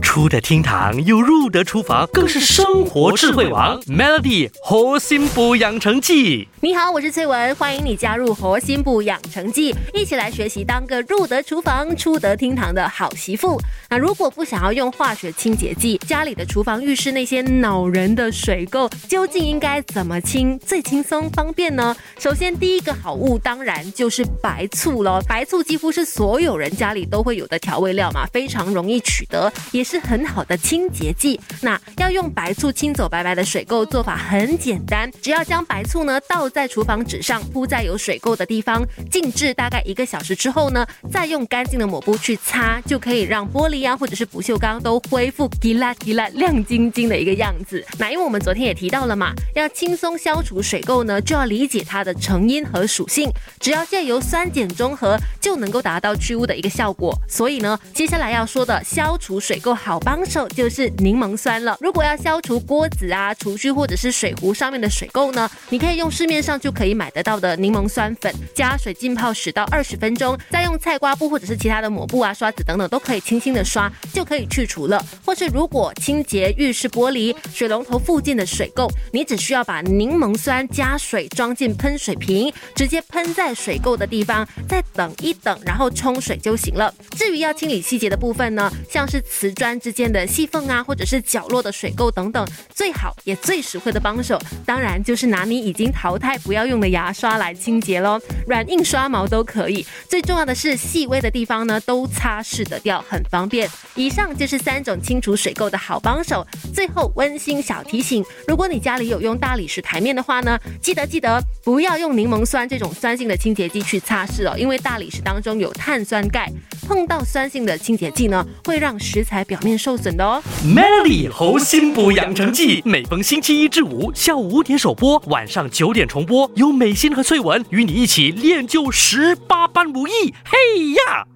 出得厅堂又入得厨房，更是生活智慧王。Melody 核心补养成记，你好，我是翠文，欢迎你加入核心补养成记，一起来学习当个入得厨房、出得厅堂的好媳妇。那如果不想要用化学清洁剂，家里的厨房、浴室那些恼人的水垢，究竟应该怎么清最轻松方便呢？首先，第一个好物当然就是白醋喽。白醋几乎是所有人家里都会有的调味料嘛，非常容易取得，也是。很好的清洁剂，那要用白醋清走白白的水垢，做法很简单，只要将白醋呢倒在厨房纸上，铺在有水垢的地方，静置大概一个小时之后呢，再用干净的抹布去擦，就可以让玻璃啊或者是不锈钢都恢复滴啦滴啦亮晶晶的一个样子。那因为我们昨天也提到了嘛，要轻松消除水垢呢，就要理解它的成因和属性，只要借由酸碱中和就能够达到去污的一个效果。所以呢，接下来要说的消除水垢好。帮手就是柠檬酸了。如果要消除锅子啊、厨具或者是水壶上面的水垢呢，你可以用市面上就可以买得到的柠檬酸粉，加水浸泡十到二十分钟，再用菜瓜布或者是其他的抹布啊、刷子等等都可以轻轻的刷，就可以去除了。或是如果清洁浴室玻璃、水龙头附近的水垢，你只需要把柠檬酸加水装进喷水瓶，直接喷在水垢的地方，再等一等，然后冲水就行了。至于要清理细节的部分呢，像是瓷砖。之间的细缝啊，或者是角落的水垢等等，最好也最实惠的帮手，当然就是拿你已经淘汰不要用的牙刷来清洁喽，软硬刷毛都可以。最重要的是细微的地方呢，都擦拭得掉，很方便。以上就是三种清除水垢的好帮手。最后温馨小提醒：如果你家里有用大理石台面的话呢，记得记得不要用柠檬酸这种酸性的清洁剂去擦拭哦，因为大理石当中有碳酸钙，碰到酸性的清洁剂呢，会让食材表面。受损的哦。Melody 猴心补养成记，每逢星期一至五下午五点首播，晚上九点重播，由美心和翠文与你一起练就十八般武艺。嘿呀！